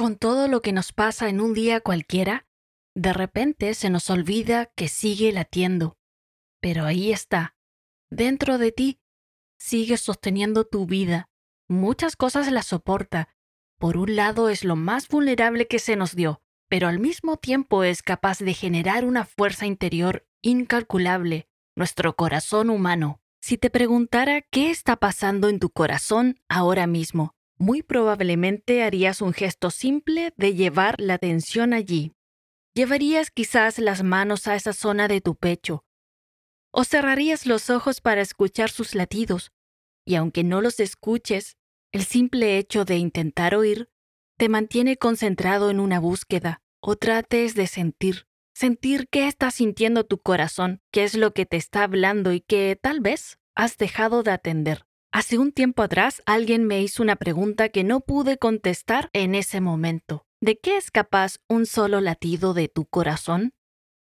Con todo lo que nos pasa en un día cualquiera, de repente se nos olvida que sigue latiendo. Pero ahí está, dentro de ti, sigue sosteniendo tu vida. Muchas cosas la soporta. Por un lado es lo más vulnerable que se nos dio, pero al mismo tiempo es capaz de generar una fuerza interior incalculable, nuestro corazón humano. Si te preguntara qué está pasando en tu corazón ahora mismo, muy probablemente harías un gesto simple de llevar la atención allí. Llevarías quizás las manos a esa zona de tu pecho, o cerrarías los ojos para escuchar sus latidos, y aunque no los escuches, el simple hecho de intentar oír te mantiene concentrado en una búsqueda, o trates de sentir, sentir qué está sintiendo tu corazón, qué es lo que te está hablando y que tal vez has dejado de atender. Hace un tiempo atrás alguien me hizo una pregunta que no pude contestar en ese momento. ¿De qué es capaz un solo latido de tu corazón?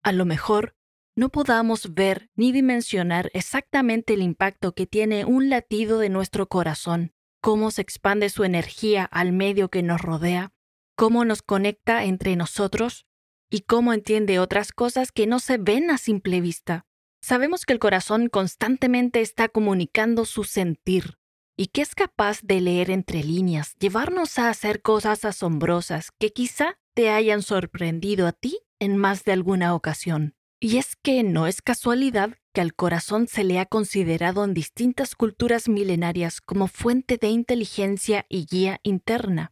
A lo mejor no podamos ver ni dimensionar exactamente el impacto que tiene un latido de nuestro corazón, cómo se expande su energía al medio que nos rodea, cómo nos conecta entre nosotros y cómo entiende otras cosas que no se ven a simple vista. Sabemos que el corazón constantemente está comunicando su sentir y que es capaz de leer entre líneas, llevarnos a hacer cosas asombrosas que quizá te hayan sorprendido a ti en más de alguna ocasión. Y es que no es casualidad que al corazón se le ha considerado en distintas culturas milenarias como fuente de inteligencia y guía interna.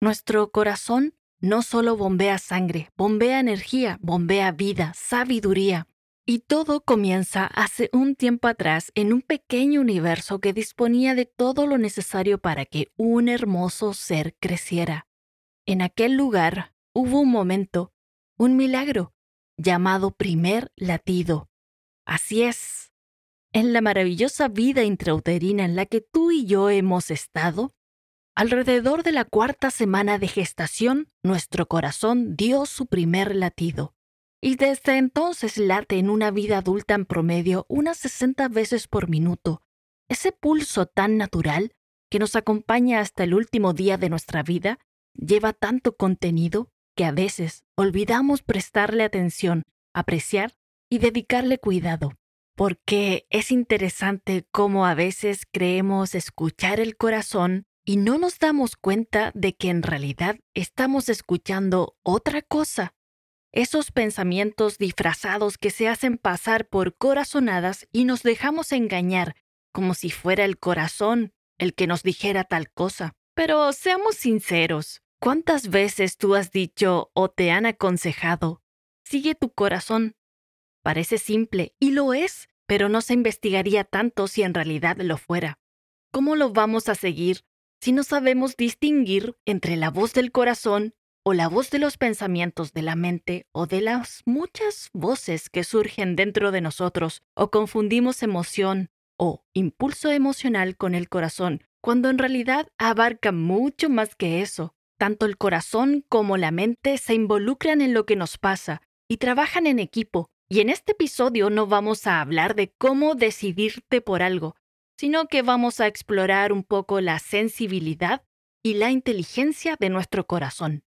Nuestro corazón no solo bombea sangre, bombea energía, bombea vida, sabiduría, y todo comienza hace un tiempo atrás en un pequeño universo que disponía de todo lo necesario para que un hermoso ser creciera. En aquel lugar hubo un momento, un milagro, llamado primer latido. Así es. En la maravillosa vida intrauterina en la que tú y yo hemos estado, alrededor de la cuarta semana de gestación, nuestro corazón dio su primer latido y desde entonces late en una vida adulta en promedio unas 60 veces por minuto. Ese pulso tan natural que nos acompaña hasta el último día de nuestra vida lleva tanto contenido que a veces olvidamos prestarle atención, apreciar y dedicarle cuidado. Porque es interesante cómo a veces creemos escuchar el corazón y no nos damos cuenta de que en realidad estamos escuchando otra cosa esos pensamientos disfrazados que se hacen pasar por corazonadas y nos dejamos engañar, como si fuera el corazón el que nos dijera tal cosa. Pero seamos sinceros, ¿cuántas veces tú has dicho o te han aconsejado, sigue tu corazón? Parece simple, y lo es, pero no se investigaría tanto si en realidad lo fuera. ¿Cómo lo vamos a seguir si no sabemos distinguir entre la voz del corazón o la voz de los pensamientos de la mente o de las muchas voces que surgen dentro de nosotros o confundimos emoción o impulso emocional con el corazón, cuando en realidad abarca mucho más que eso. Tanto el corazón como la mente se involucran en lo que nos pasa y trabajan en equipo. Y en este episodio no vamos a hablar de cómo decidirte por algo, sino que vamos a explorar un poco la sensibilidad y la inteligencia de nuestro corazón.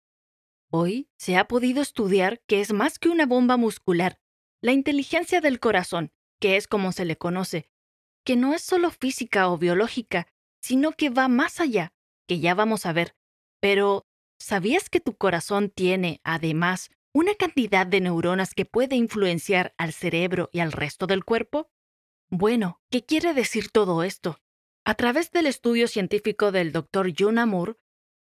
Hoy se ha podido estudiar que es más que una bomba muscular, la inteligencia del corazón, que es como se le conoce, que no es solo física o biológica, sino que va más allá, que ya vamos a ver. Pero, ¿sabías que tu corazón tiene, además, una cantidad de neuronas que puede influenciar al cerebro y al resto del cuerpo? Bueno, ¿qué quiere decir todo esto? A través del estudio científico del Dr. John Moore,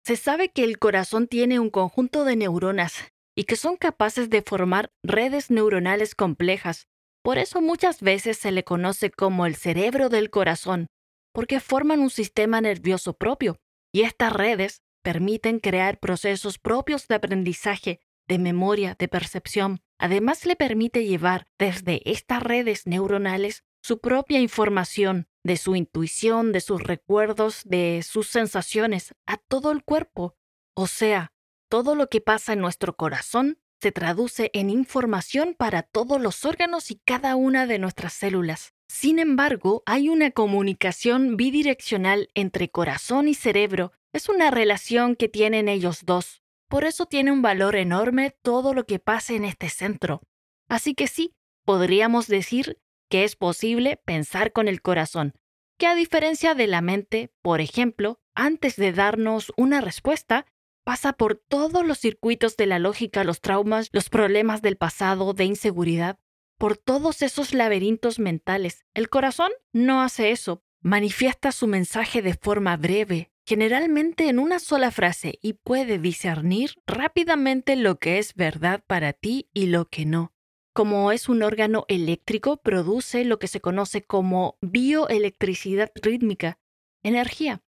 se sabe que el corazón tiene un conjunto de neuronas y que son capaces de formar redes neuronales complejas. Por eso muchas veces se le conoce como el cerebro del corazón, porque forman un sistema nervioso propio, y estas redes permiten crear procesos propios de aprendizaje, de memoria, de percepción. Además le permite llevar desde estas redes neuronales su propia información de su intuición, de sus recuerdos, de sus sensaciones, a todo el cuerpo. O sea, todo lo que pasa en nuestro corazón se traduce en información para todos los órganos y cada una de nuestras células. Sin embargo, hay una comunicación bidireccional entre corazón y cerebro. Es una relación que tienen ellos dos. Por eso tiene un valor enorme todo lo que pase en este centro. Así que sí, podríamos decir que es posible pensar con el corazón, que a diferencia de la mente, por ejemplo, antes de darnos una respuesta, pasa por todos los circuitos de la lógica, los traumas, los problemas del pasado, de inseguridad, por todos esos laberintos mentales. El corazón no hace eso, manifiesta su mensaje de forma breve, generalmente en una sola frase, y puede discernir rápidamente lo que es verdad para ti y lo que no. Como es un órgano eléctrico, produce lo que se conoce como bioelectricidad rítmica, energía.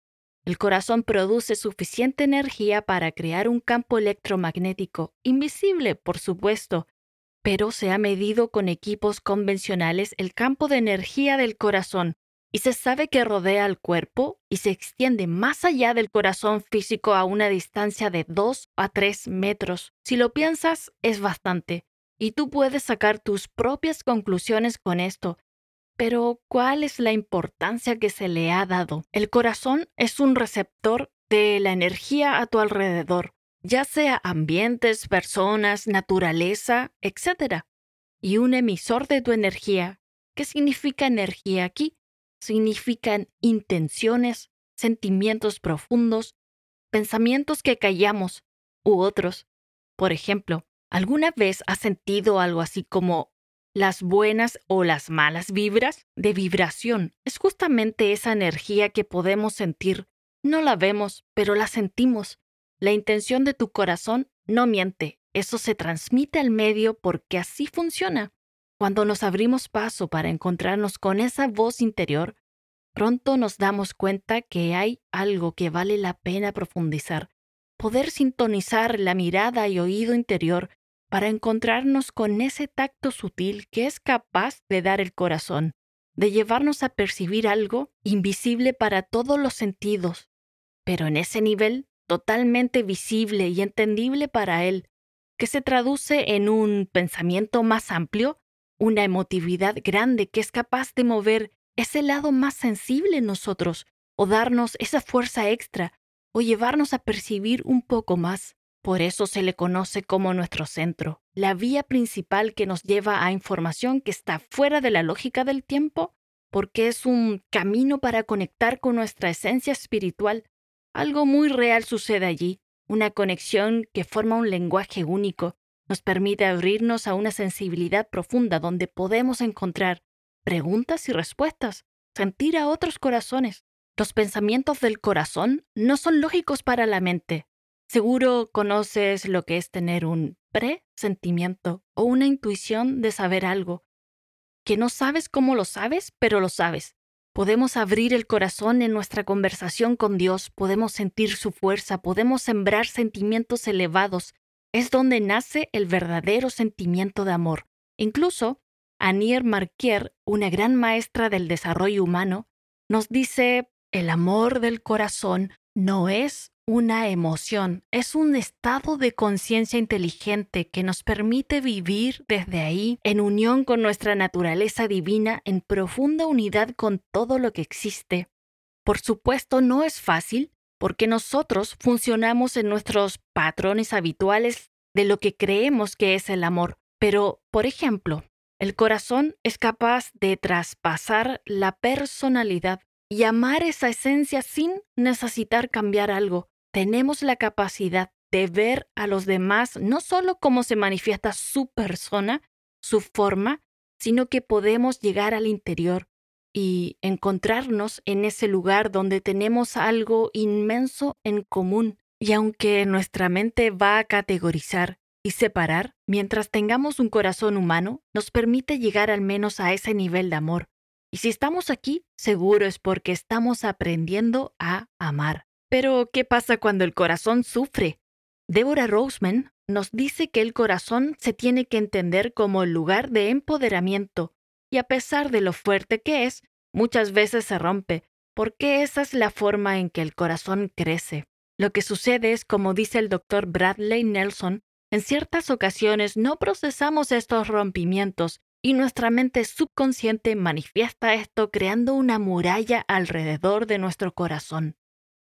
El corazón produce suficiente energía para crear un campo electromagnético, invisible, por supuesto, pero se ha medido con equipos convencionales el campo de energía del corazón y se sabe que rodea al cuerpo y se extiende más allá del corazón físico a una distancia de 2 a 3 metros. Si lo piensas, es bastante, y tú puedes sacar tus propias conclusiones con esto. Pero, ¿cuál es la importancia que se le ha dado? El corazón es un receptor de la energía a tu alrededor, ya sea ambientes, personas, naturaleza, etc. Y un emisor de tu energía. ¿Qué significa energía aquí? significan intenciones, sentimientos profundos, pensamientos que callamos u otros. Por ejemplo, ¿alguna vez has sentido algo así como las buenas o las malas vibras? De vibración es justamente esa energía que podemos sentir. No la vemos, pero la sentimos. La intención de tu corazón no miente, eso se transmite al medio porque así funciona. Cuando nos abrimos paso para encontrarnos con esa voz interior, pronto nos damos cuenta que hay algo que vale la pena profundizar, poder sintonizar la mirada y oído interior para encontrarnos con ese tacto sutil que es capaz de dar el corazón, de llevarnos a percibir algo invisible para todos los sentidos, pero en ese nivel totalmente visible y entendible para él, que se traduce en un pensamiento más amplio una emotividad grande que es capaz de mover ese lado más sensible en nosotros, o darnos esa fuerza extra, o llevarnos a percibir un poco más. Por eso se le conoce como nuestro centro, la vía principal que nos lleva a información que está fuera de la lógica del tiempo, porque es un camino para conectar con nuestra esencia espiritual. Algo muy real sucede allí, una conexión que forma un lenguaje único, nos permite abrirnos a una sensibilidad profunda donde podemos encontrar preguntas y respuestas, sentir a otros corazones. Los pensamientos del corazón no son lógicos para la mente. Seguro conoces lo que es tener un presentimiento o una intuición de saber algo, que no sabes cómo lo sabes, pero lo sabes. Podemos abrir el corazón en nuestra conversación con Dios, podemos sentir su fuerza, podemos sembrar sentimientos elevados es donde nace el verdadero sentimiento de amor. Incluso, Anier Marquier, una gran maestra del desarrollo humano, nos dice, el amor del corazón no es una emoción, es un estado de conciencia inteligente que nos permite vivir desde ahí en unión con nuestra naturaleza divina, en profunda unidad con todo lo que existe. Por supuesto, no es fácil, porque nosotros funcionamos en nuestros patrones habituales de lo que creemos que es el amor. Pero, por ejemplo, el corazón es capaz de traspasar la personalidad y amar esa esencia sin necesitar cambiar algo. Tenemos la capacidad de ver a los demás no solo cómo se manifiesta su persona, su forma, sino que podemos llegar al interior, y encontrarnos en ese lugar donde tenemos algo inmenso en común. Y aunque nuestra mente va a categorizar y separar, mientras tengamos un corazón humano, nos permite llegar al menos a ese nivel de amor. Y si estamos aquí, seguro es porque estamos aprendiendo a amar. Pero, ¿qué pasa cuando el corazón sufre? Deborah Roseman nos dice que el corazón se tiene que entender como el lugar de empoderamiento, y a pesar de lo fuerte que es, muchas veces se rompe, porque esa es la forma en que el corazón crece. Lo que sucede es, como dice el doctor Bradley Nelson, en ciertas ocasiones no procesamos estos rompimientos y nuestra mente subconsciente manifiesta esto creando una muralla alrededor de nuestro corazón.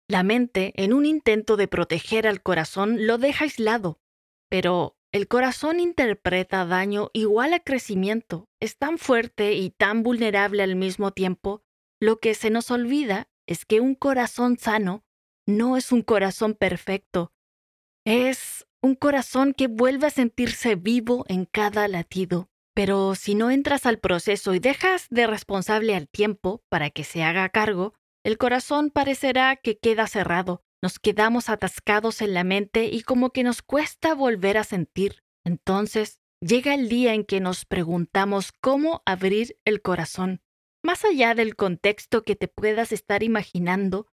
La mente, en un intento de proteger al corazón, lo deja aislado. Pero el corazón interpreta daño igual a crecimiento. Es tan fuerte y tan vulnerable al mismo tiempo. Lo que se nos olvida es que un corazón sano no es un corazón perfecto. Es un corazón que vuelve a sentirse vivo en cada latido. Pero si no entras al proceso y dejas de responsable al tiempo para que se haga cargo, el corazón parecerá que queda cerrado, nos quedamos atascados en la mente y como que nos cuesta volver a sentir. Entonces, llega el día en que nos preguntamos cómo abrir el corazón, más allá del contexto que te puedas estar imaginando,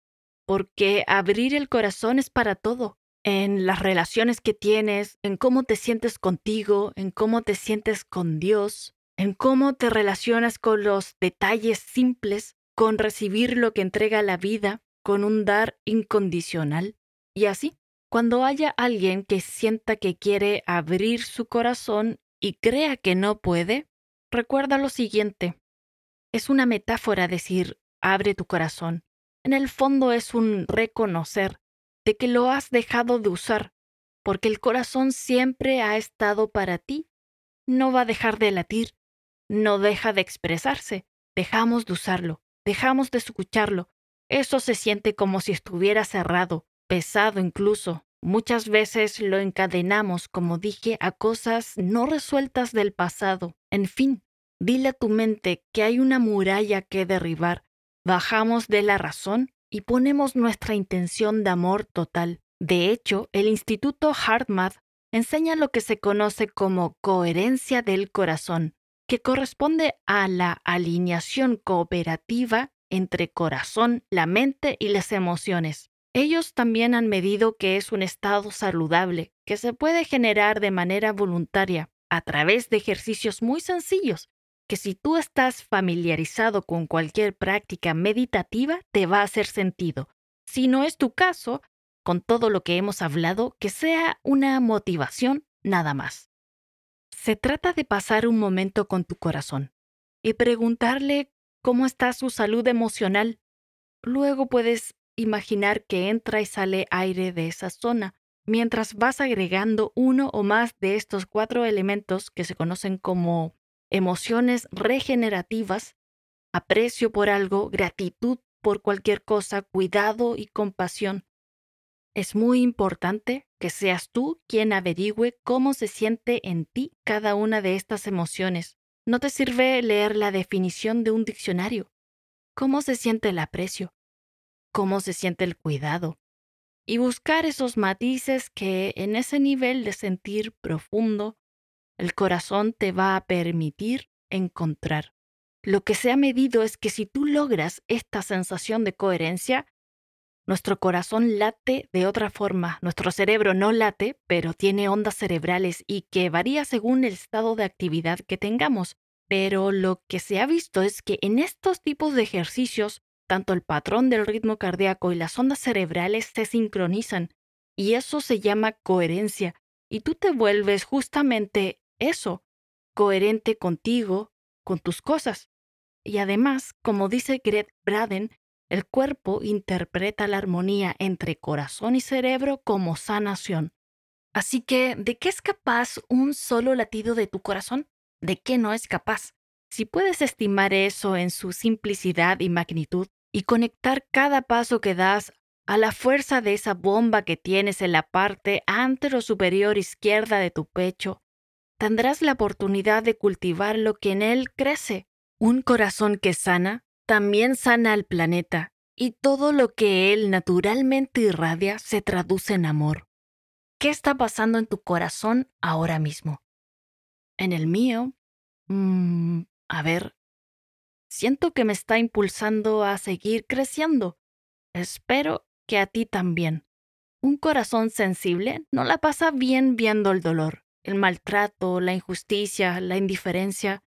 porque abrir el corazón es para todo, en las relaciones que tienes, en cómo te sientes contigo, en cómo te sientes con Dios, en cómo te relacionas con los detalles simples con recibir lo que entrega la vida, con un dar incondicional. Y así, cuando haya alguien que sienta que quiere abrir su corazón y crea que no puede, recuerda lo siguiente. Es una metáfora decir, abre tu corazón. En el fondo es un reconocer de que lo has dejado de usar, porque el corazón siempre ha estado para ti. No va a dejar de latir, no deja de expresarse, dejamos de usarlo dejamos de escucharlo. Eso se siente como si estuviera cerrado, pesado incluso. Muchas veces lo encadenamos, como dije, a cosas no resueltas del pasado. En fin, dile a tu mente que hay una muralla que derribar. Bajamos de la razón y ponemos nuestra intención de amor total. De hecho, el Instituto HeartMath enseña lo que se conoce como coherencia del corazón, que corresponde a la alineación cooperativa entre corazón, la mente y las emociones. Ellos también han medido que es un estado saludable, que se puede generar de manera voluntaria a través de ejercicios muy sencillos, si tú estás familiarizado con cualquier práctica meditativa, te va a hacer sentido. Si no es tu caso, con todo lo que hemos hablado, que sea una motivación nada más. Se trata de pasar un momento con tu corazón y preguntarle cómo está su salud emocional. Luego puedes imaginar que entra y sale aire de esa zona, mientras vas agregando uno o más de estos cuatro elementos que se conocen como emociones regenerativas, aprecio por algo, gratitud por cualquier cosa, cuidado y compasión. Es muy importante que seas tú quien averigüe cómo se siente en ti cada una de estas emociones. No te sirve leer la definición de un diccionario. ¿Cómo se siente el aprecio? ¿Cómo se siente el cuidado? Y buscar esos matices que en ese nivel de sentir profundo, el corazón te va a permitir encontrar. Lo que se ha medido es que si tú logras esta sensación de coherencia, nuestro corazón late de otra forma, nuestro cerebro no late, pero tiene ondas cerebrales y que varía según el estado de actividad que tengamos. Pero lo que se ha visto es que en estos tipos de ejercicios, tanto el patrón del ritmo cardíaco y las ondas cerebrales se sincronizan, y eso se llama coherencia, y tú te vuelves justamente eso, coherente contigo, con tus cosas. Y además, como dice Greg Braden, el cuerpo interpreta la armonía entre corazón y cerebro como sanación. Así que, ¿de qué es capaz un solo latido de tu corazón? ¿De qué no es capaz? Si puedes estimar eso en su simplicidad y magnitud y conectar cada paso que das a la fuerza de esa bomba que tienes en la parte antero superior izquierda de tu pecho, tendrás la oportunidad de cultivar lo que en él crece, un corazón que sana también sana al planeta, y todo lo que él naturalmente irradia se traduce en amor. ¿Qué está pasando en tu corazón ahora mismo? En el mío, mmm, a ver, siento que me está impulsando a seguir creciendo. Espero que a ti también. Un corazón sensible no la pasa bien viendo el dolor, el maltrato, la injusticia, la indiferencia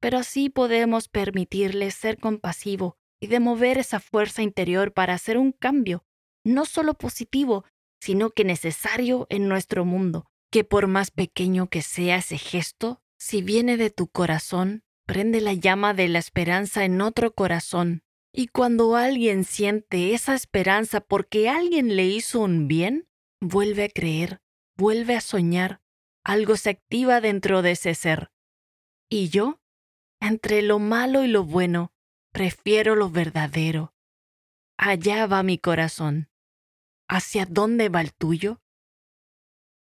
pero así podemos permitirle ser compasivo y de mover esa fuerza interior para hacer un cambio, no solo positivo, sino que necesario en nuestro mundo, que por más pequeño que sea ese gesto, si viene de tu corazón, prende la llama de la esperanza en otro corazón. Y cuando alguien siente esa esperanza porque alguien le hizo un bien, vuelve a creer, vuelve a soñar, algo se activa dentro de ese ser. Y yo, entre lo malo y lo bueno, prefiero lo verdadero. Allá va mi corazón. ¿Hacia dónde va el tuyo?